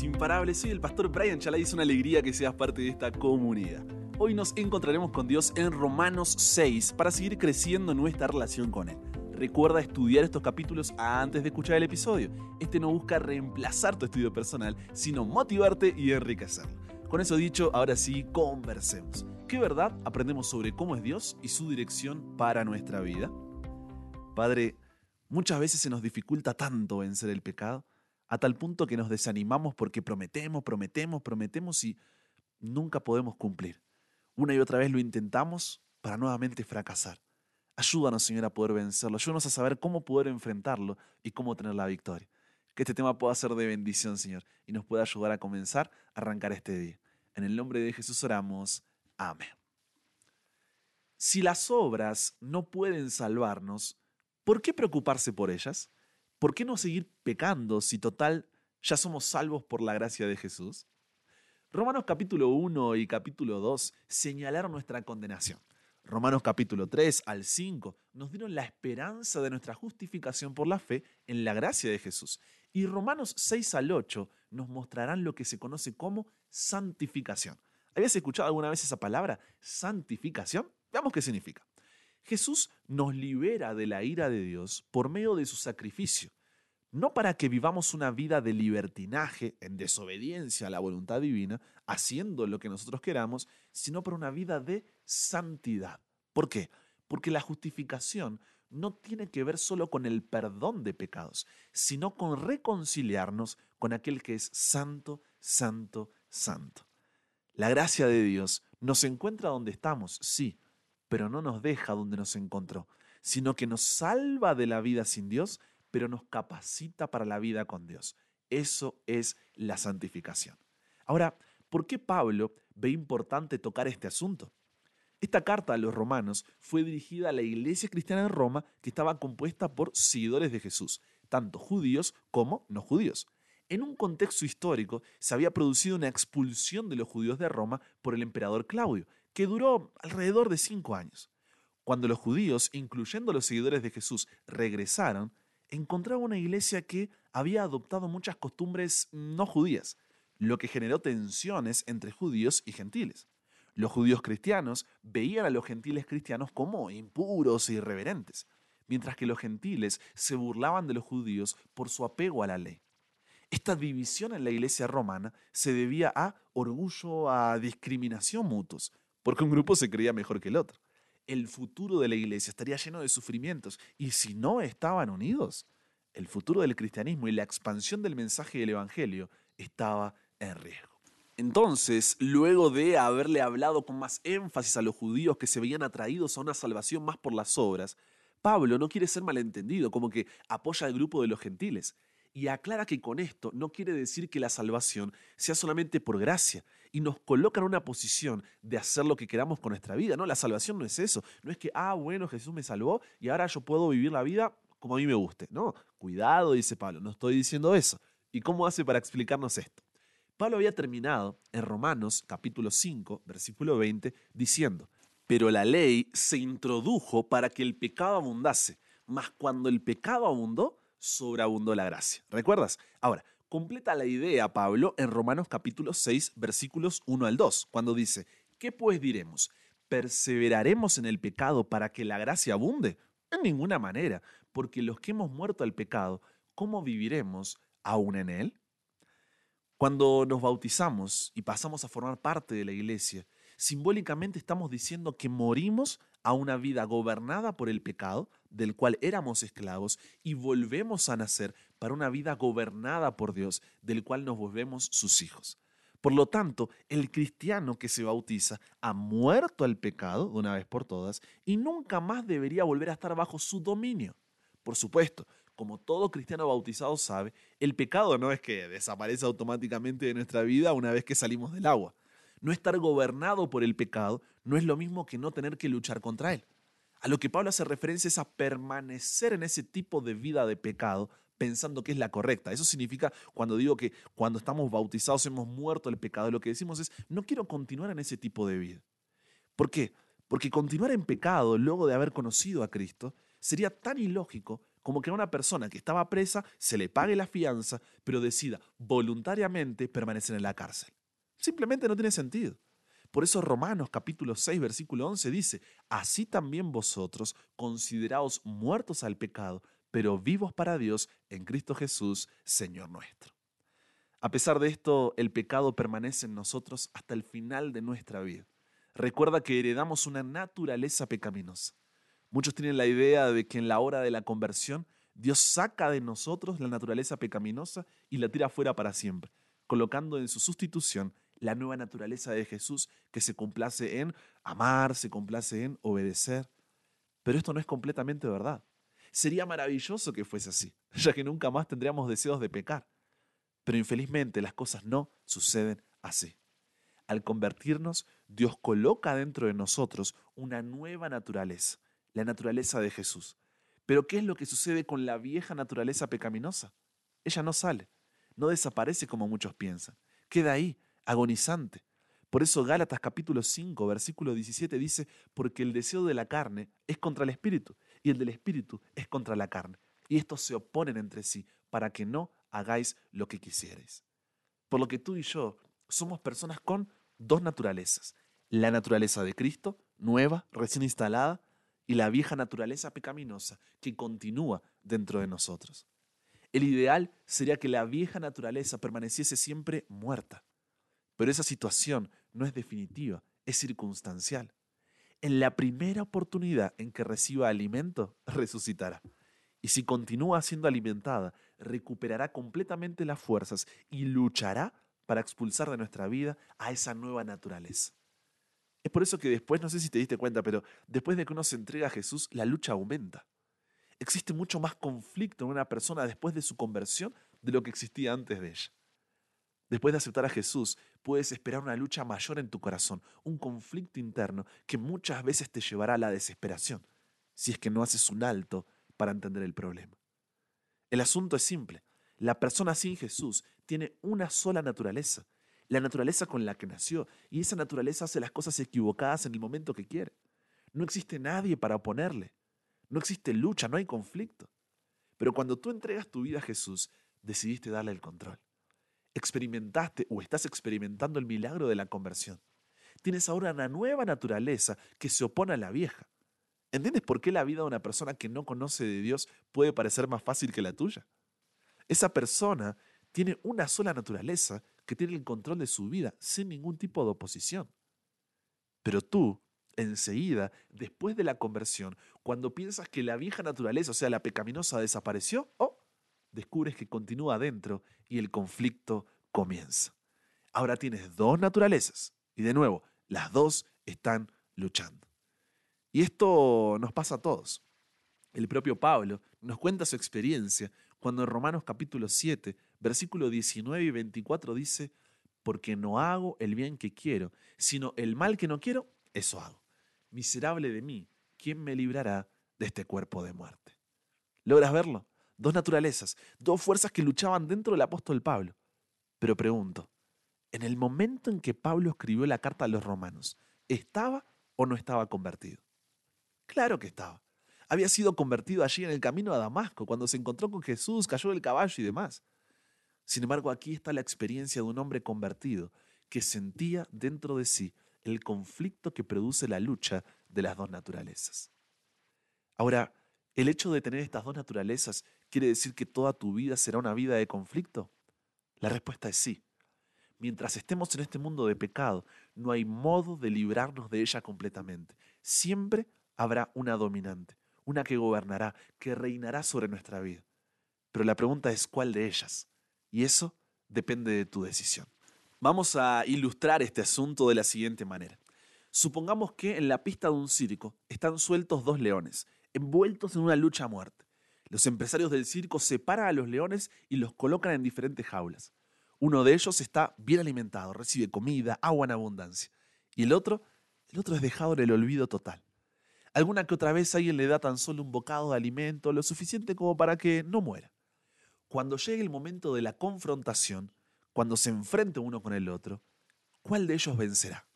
Imparables, soy el pastor Brian Chalai, es una alegría que seas parte de esta comunidad. Hoy nos encontraremos con Dios en Romanos 6 para seguir creciendo nuestra relación con Él. Recuerda estudiar estos capítulos antes de escuchar el episodio. Este no busca reemplazar tu estudio personal, sino motivarte y enriquecerlo. Con eso dicho, ahora sí, conversemos. ¿Qué verdad aprendemos sobre cómo es Dios y su dirección para nuestra vida? Padre, muchas veces se nos dificulta tanto vencer el pecado a tal punto que nos desanimamos porque prometemos, prometemos, prometemos y nunca podemos cumplir. Una y otra vez lo intentamos para nuevamente fracasar. Ayúdanos, Señor, a poder vencerlo. Ayúdanos a saber cómo poder enfrentarlo y cómo tener la victoria. Que este tema pueda ser de bendición, Señor, y nos pueda ayudar a comenzar a arrancar este día. En el nombre de Jesús oramos. Amén. Si las obras no pueden salvarnos, ¿por qué preocuparse por ellas? ¿Por qué no seguir pecando si total ya somos salvos por la gracia de Jesús? Romanos capítulo 1 y capítulo 2 señalaron nuestra condenación. Romanos capítulo 3 al 5 nos dieron la esperanza de nuestra justificación por la fe en la gracia de Jesús. Y Romanos 6 al 8 nos mostrarán lo que se conoce como santificación. ¿Habías escuchado alguna vez esa palabra, santificación? Veamos qué significa. Jesús nos libera de la ira de Dios por medio de su sacrificio, no para que vivamos una vida de libertinaje, en desobediencia a la voluntad divina, haciendo lo que nosotros queramos, sino para una vida de santidad. ¿Por qué? Porque la justificación no tiene que ver solo con el perdón de pecados, sino con reconciliarnos con aquel que es santo, santo, santo. La gracia de Dios nos encuentra donde estamos, sí, pero no nos deja donde nos encontró, sino que nos salva de la vida sin Dios, pero nos capacita para la vida con Dios. Eso es la santificación. Ahora, ¿por qué Pablo ve importante tocar este asunto? Esta carta a los romanos fue dirigida a la iglesia cristiana en Roma que estaba compuesta por seguidores de Jesús, tanto judíos como no judíos. En un contexto histórico se había producido una expulsión de los judíos de Roma por el emperador Claudio, que duró alrededor de cinco años. Cuando los judíos, incluyendo los seguidores de Jesús, regresaron, encontraron una iglesia que había adoptado muchas costumbres no judías, lo que generó tensiones entre judíos y gentiles. Los judíos cristianos veían a los gentiles cristianos como impuros e irreverentes, mientras que los gentiles se burlaban de los judíos por su apego a la ley. Esta división en la iglesia romana se debía a orgullo, a discriminación mutuos, porque un grupo se creía mejor que el otro. El futuro de la iglesia estaría lleno de sufrimientos y si no estaban unidos, el futuro del cristianismo y la expansión del mensaje del Evangelio estaba en riesgo. Entonces, luego de haberle hablado con más énfasis a los judíos que se veían atraídos a una salvación más por las obras, Pablo no quiere ser malentendido, como que apoya al grupo de los gentiles y aclara que con esto no quiere decir que la salvación sea solamente por gracia y nos coloca en una posición de hacer lo que queramos con nuestra vida. No, la salvación no es eso. No es que, ah, bueno, Jesús me salvó y ahora yo puedo vivir la vida como a mí me guste. No, cuidado, dice Pablo, no estoy diciendo eso. ¿Y cómo hace para explicarnos esto? Pablo había terminado en Romanos capítulo 5, versículo 20, diciendo, pero la ley se introdujo para que el pecado abundase, mas cuando el pecado abundó, sobreabundó la gracia. ¿Recuerdas? Ahora, completa la idea Pablo en Romanos capítulo 6 versículos 1 al 2, cuando dice, ¿qué pues diremos? ¿Perseveraremos en el pecado para que la gracia abunde? En ninguna manera, porque los que hemos muerto al pecado, ¿cómo viviremos aún en él? Cuando nos bautizamos y pasamos a formar parte de la iglesia, simbólicamente estamos diciendo que morimos a una vida gobernada por el pecado, del cual éramos esclavos, y volvemos a nacer para una vida gobernada por Dios, del cual nos volvemos sus hijos. Por lo tanto, el cristiano que se bautiza ha muerto al pecado de una vez por todas y nunca más debería volver a estar bajo su dominio. Por supuesto, como todo cristiano bautizado sabe, el pecado no es que desaparece automáticamente de nuestra vida una vez que salimos del agua. No estar gobernado por el pecado no es lo mismo que no tener que luchar contra él. A lo que Pablo hace referencia es a permanecer en ese tipo de vida de pecado pensando que es la correcta. Eso significa cuando digo que cuando estamos bautizados hemos muerto el pecado, lo que decimos es no quiero continuar en ese tipo de vida. ¿Por qué? Porque continuar en pecado luego de haber conocido a Cristo sería tan ilógico como que a una persona que estaba presa se le pague la fianza, pero decida voluntariamente permanecer en la cárcel. Simplemente no tiene sentido. Por eso Romanos capítulo 6 versículo 11 dice, así también vosotros, consideraos muertos al pecado, pero vivos para Dios en Cristo Jesús, Señor nuestro. A pesar de esto, el pecado permanece en nosotros hasta el final de nuestra vida. Recuerda que heredamos una naturaleza pecaminosa. Muchos tienen la idea de que en la hora de la conversión Dios saca de nosotros la naturaleza pecaminosa y la tira fuera para siempre, colocando en su sustitución la nueva naturaleza de Jesús que se complace en amar, se complace en obedecer. Pero esto no es completamente verdad. Sería maravilloso que fuese así, ya que nunca más tendríamos deseos de pecar. Pero infelizmente las cosas no suceden así. Al convertirnos, Dios coloca dentro de nosotros una nueva naturaleza, la naturaleza de Jesús. Pero ¿qué es lo que sucede con la vieja naturaleza pecaminosa? Ella no sale, no desaparece como muchos piensan, queda ahí, agonizante. Por eso Gálatas capítulo 5, versículo 17 dice, porque el deseo de la carne es contra el espíritu y el del espíritu es contra la carne. Y estos se oponen entre sí para que no hagáis lo que quisierais. Por lo que tú y yo somos personas con dos naturalezas. La naturaleza de Cristo, nueva, recién instalada, y la vieja naturaleza pecaminosa que continúa dentro de nosotros. El ideal sería que la vieja naturaleza permaneciese siempre muerta, pero esa situación no es definitiva, es circunstancial. En la primera oportunidad en que reciba alimento, resucitará. Y si continúa siendo alimentada, recuperará completamente las fuerzas y luchará para expulsar de nuestra vida a esa nueva naturaleza. Es por eso que después, no sé si te diste cuenta, pero después de que uno se entrega a Jesús, la lucha aumenta. Existe mucho más conflicto en una persona después de su conversión de lo que existía antes de ella. Después de aceptar a Jesús, puedes esperar una lucha mayor en tu corazón, un conflicto interno que muchas veces te llevará a la desesperación, si es que no haces un alto para entender el problema. El asunto es simple. La persona sin Jesús tiene una sola naturaleza, la naturaleza con la que nació, y esa naturaleza hace las cosas equivocadas en el momento que quiere. No existe nadie para oponerle, no existe lucha, no hay conflicto. Pero cuando tú entregas tu vida a Jesús, decidiste darle el control experimentaste o estás experimentando el milagro de la conversión. Tienes ahora una nueva naturaleza que se opone a la vieja. ¿Entiendes por qué la vida de una persona que no conoce de Dios puede parecer más fácil que la tuya? Esa persona tiene una sola naturaleza que tiene el control de su vida sin ningún tipo de oposición. Pero tú, enseguida, después de la conversión, cuando piensas que la vieja naturaleza, o sea, la pecaminosa, desapareció, oh, descubres que continúa adentro y el conflicto comienza. Ahora tienes dos naturalezas y de nuevo, las dos están luchando. Y esto nos pasa a todos. El propio Pablo nos cuenta su experiencia cuando en Romanos capítulo 7, versículo 19 y 24 dice, porque no hago el bien que quiero, sino el mal que no quiero, eso hago. Miserable de mí, ¿quién me librará de este cuerpo de muerte? ¿Logras verlo? Dos naturalezas, dos fuerzas que luchaban dentro del apóstol Pablo. Pero pregunto, en el momento en que Pablo escribió la carta a los romanos, ¿estaba o no estaba convertido? Claro que estaba. Había sido convertido allí en el camino a Damasco, cuando se encontró con Jesús, cayó del caballo y demás. Sin embargo, aquí está la experiencia de un hombre convertido que sentía dentro de sí el conflicto que produce la lucha de las dos naturalezas. Ahora, ¿el hecho de tener estas dos naturalezas ¿Quiere decir que toda tu vida será una vida de conflicto? La respuesta es sí. Mientras estemos en este mundo de pecado, no hay modo de librarnos de ella completamente. Siempre habrá una dominante, una que gobernará, que reinará sobre nuestra vida. Pero la pregunta es cuál de ellas. Y eso depende de tu decisión. Vamos a ilustrar este asunto de la siguiente manera. Supongamos que en la pista de un circo están sueltos dos leones, envueltos en una lucha a muerte. Los empresarios del circo separan a los leones y los colocan en diferentes jaulas. Uno de ellos está bien alimentado, recibe comida, agua en abundancia. Y el otro, el otro es dejado en el olvido total. Alguna que otra vez alguien le da tan solo un bocado de alimento, lo suficiente como para que no muera. Cuando llegue el momento de la confrontación, cuando se enfrente uno con el otro, ¿cuál de ellos vencerá?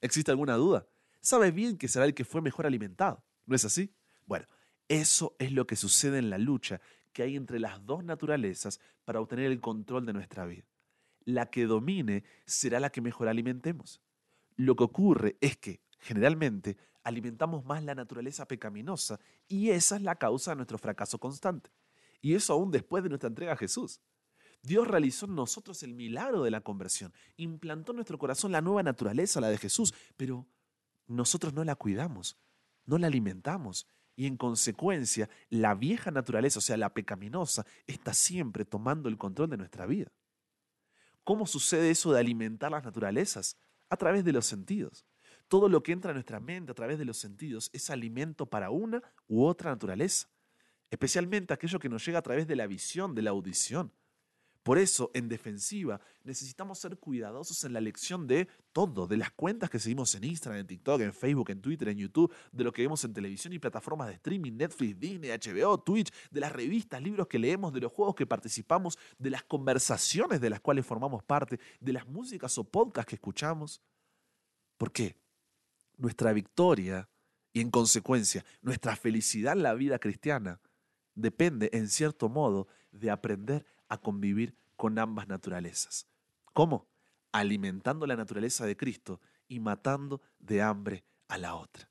¿Existe alguna duda? Sabe bien que será el que fue mejor alimentado, ¿no es así? Bueno, Eso es lo que sucede en la lucha que hay entre las dos naturalezas para obtener el control de nuestra vida. La que domine será la que mejor alimentemos. Lo que ocurre es que, generalmente, alimentamos más la naturaleza pecaminosa y esa es la causa de nuestro fracaso constante. Y eso aún después de nuestra entrega a Jesús. Dios realizó en nosotros el milagro de la conversión, implantó en nuestro corazón la nueva naturaleza, la de Jesús, pero nosotros no la cuidamos, no la alimentamos y en consecuencia la vieja naturaleza, o sea, la pecaminosa, está siempre tomando el control de nuestra vida. ¿Cómo sucede eso de alimentar las naturalezas? A través de los sentidos. Todo lo que entra a nuestra mente a través de los sentidos es alimento para una u otra naturaleza, especialmente aquello que nos llega a través de la visión, de la audición. Por eso, en defensiva, necesitamos ser cuidadosos en la elección de todo, de las cuentas que seguimos en Instagram, en TikTok, en Facebook, en Twitter, en YouTube, de lo que vemos en televisión y plataformas de streaming, Netflix, Disney, HBO, Twitch, de las revistas, libros que leemos, de los juegos que participamos, de las conversaciones de las cuales formamos parte, de las músicas o podcasts que escuchamos. ¿Por qué? Nuestra victoria y en consecuencia nuestra felicidad en la vida cristiana depende, en cierto modo, de aprender a convivir con ambas naturalezas. ¿Cómo? Alimentando la naturaleza de Cristo y matando de hambre a la otra.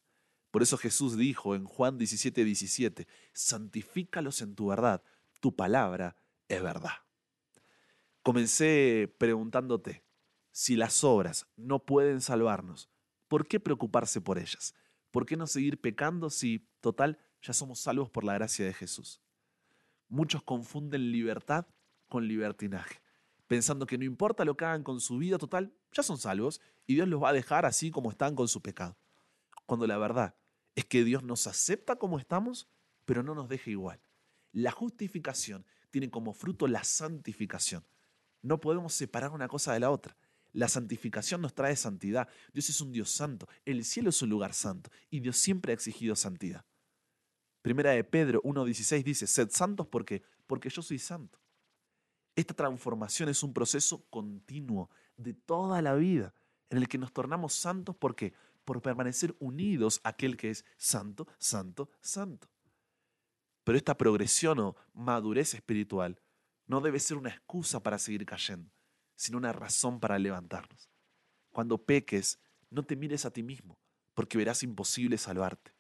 Por eso Jesús dijo en Juan 17, 17, santifícalos en tu verdad, tu palabra es verdad. Comencé preguntándote, si las obras no pueden salvarnos, ¿por qué preocuparse por ellas? ¿Por qué no seguir pecando si, total, ya somos salvos por la gracia de Jesús? Muchos confunden libertad con libertinaje, pensando que no importa lo que hagan con su vida total, ya son salvos y Dios los va a dejar así como están con su pecado. Cuando la verdad es que Dios nos acepta como estamos, pero no nos deja igual. La justificación tiene como fruto la santificación. No podemos separar una cosa de la otra. La santificación nos trae santidad. Dios es un Dios santo. El cielo es un lugar santo. Y Dios siempre ha exigido santidad. Primera de Pedro 1.16 dice, sed santos porque, porque yo soy santo. Esta transformación es un proceso continuo de toda la vida en el que nos tornamos santos porque por permanecer unidos a aquel que es santo, santo, santo. Pero esta progresión o madurez espiritual no debe ser una excusa para seguir cayendo, sino una razón para levantarnos. Cuando peques, no te mires a ti mismo, porque verás imposible salvarte.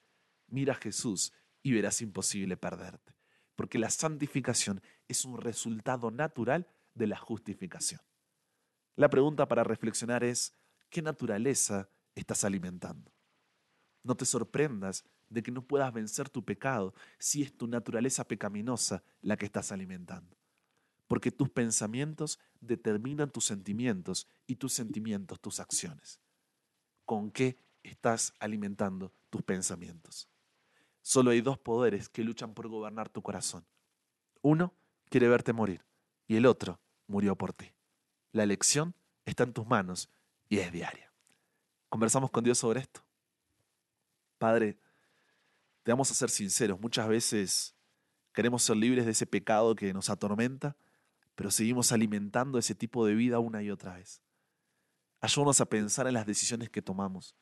Mira a Jesús y verás imposible perderte porque la santificación es un resultado natural de la justificación. La pregunta para reflexionar es, ¿qué naturaleza estás alimentando? No te sorprendas de que no puedas vencer tu pecado si es tu naturaleza pecaminosa la que estás alimentando. Porque tus pensamientos determinan tus sentimientos y tus sentimientos tus acciones. ¿Con qué estás alimentando tus pensamientos? Solo hay dos poderes que luchan por gobernar tu corazón. Uno quiere verte morir y el otro murió por ti. La elección está en tus manos y es diaria. Conversamos con Dios sobre esto. Padre, te vamos a ser sinceros, muchas veces queremos ser libres de ese pecado que nos atormenta, pero seguimos alimentando ese tipo de vida una y otra vez. Ayúdanos a pensar en las decisiones que tomamos,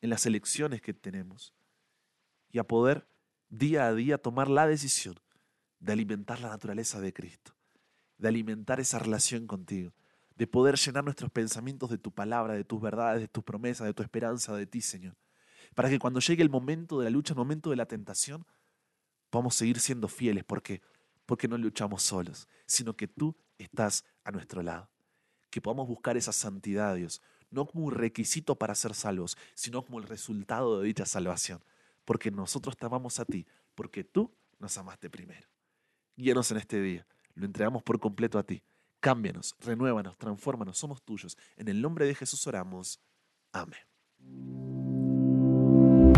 en las elecciones que tenemos y a poder día a día tomar la decisión de alimentar la naturaleza de Cristo, de alimentar esa relación contigo, de poder llenar nuestros pensamientos de tu palabra, de tus verdades, de tus promesas, de tu esperanza, de ti, Señor. Para que cuando llegue el momento de la lucha, el momento de la tentación, podamos seguir siendo fieles. ¿Por qué? Porque no luchamos solos, sino que tú estás a nuestro lado. Que podamos buscar esa santidad, Dios, no como un requisito para ser salvos, sino como el resultado de dicha salvación porque nosotros te amamos a ti, porque tú nos amaste primero. Guíanos en este día, lo entregamos por completo a ti. Cámbianos, renuévanos, transfórmanos, somos tuyos. En el nombre de Jesús oramos. Amén.